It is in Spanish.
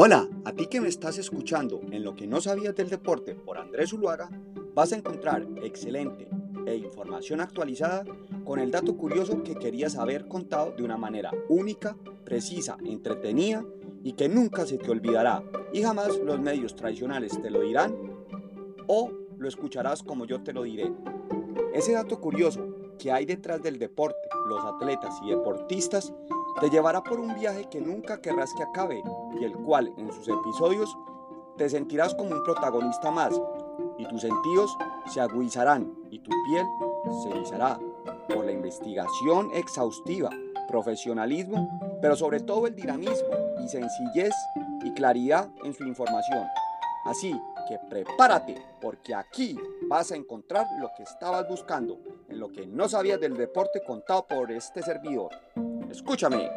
Hola, a ti que me estás escuchando en lo que no sabías del deporte por Andrés Uluaga, vas a encontrar excelente e información actualizada con el dato curioso que querías haber contado de una manera única, precisa, entretenida y que nunca se te olvidará y jamás los medios tradicionales te lo dirán o lo escucharás como yo te lo diré. Ese dato curioso que hay detrás del deporte, los atletas y deportistas te llevará por un viaje que nunca querrás que acabe y el cual en sus episodios te sentirás como un protagonista más y tus sentidos se agudizarán y tu piel se erizará por la investigación exhaustiva, profesionalismo, pero sobre todo el dinamismo y sencillez y claridad en su información. Así que prepárate porque aquí vas a encontrar lo que estabas buscando en lo que no sabías del deporte contado por este servidor. Escúchame.